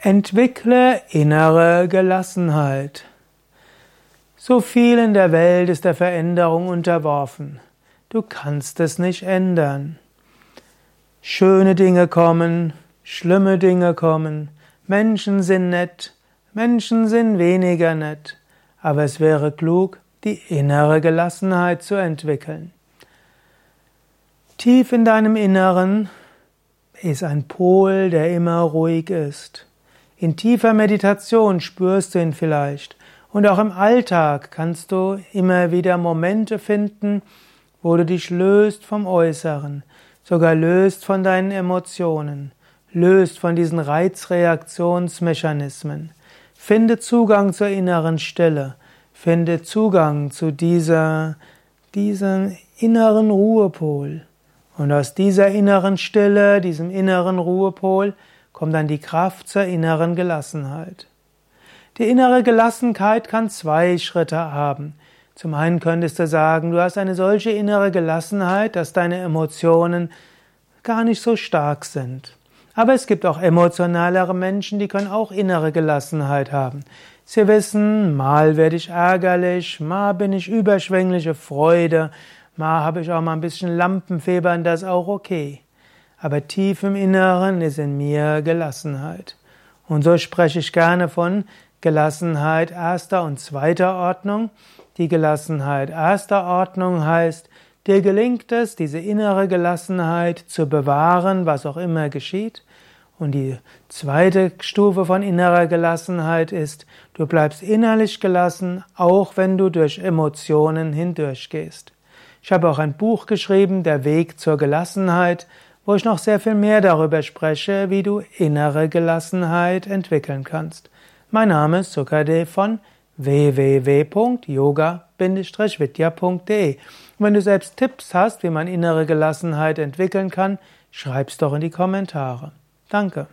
Entwickle innere Gelassenheit. So viel in der Welt ist der Veränderung unterworfen. Du kannst es nicht ändern. Schöne Dinge kommen, schlimme Dinge kommen, Menschen sind nett, Menschen sind weniger nett, aber es wäre klug, die innere Gelassenheit zu entwickeln. Tief in deinem Inneren ist ein Pol, der immer ruhig ist. In tiefer Meditation spürst du ihn vielleicht. Und auch im Alltag kannst du immer wieder Momente finden, wo du dich löst vom Äußeren, sogar löst von deinen Emotionen, löst von diesen Reizreaktionsmechanismen. Finde Zugang zur inneren Stille, finde Zugang zu dieser, diesem inneren Ruhepol. Und aus dieser inneren Stille, diesem inneren Ruhepol, kommt dann die Kraft zur inneren Gelassenheit. Die innere Gelassenheit kann zwei Schritte haben. Zum einen könntest du sagen, du hast eine solche innere Gelassenheit, dass deine Emotionen gar nicht so stark sind. Aber es gibt auch emotionalere Menschen, die können auch innere Gelassenheit haben. Sie wissen, mal werde ich ärgerlich, mal bin ich überschwängliche Freude, mal habe ich auch mal ein bisschen Lampenfieber und das ist auch okay aber tief im Inneren ist in mir Gelassenheit. Und so spreche ich gerne von Gelassenheit erster und zweiter Ordnung. Die Gelassenheit erster Ordnung heißt, dir gelingt es, diese innere Gelassenheit zu bewahren, was auch immer geschieht. Und die zweite Stufe von innerer Gelassenheit ist, du bleibst innerlich gelassen, auch wenn du durch Emotionen hindurchgehst. Ich habe auch ein Buch geschrieben, Der Weg zur Gelassenheit wo ich noch sehr viel mehr darüber spreche, wie du innere Gelassenheit entwickeln kannst. Mein Name ist Sukade von www.yoga-vidya.de. Wenn du selbst Tipps hast, wie man innere Gelassenheit entwickeln kann, schreib's doch in die Kommentare. Danke.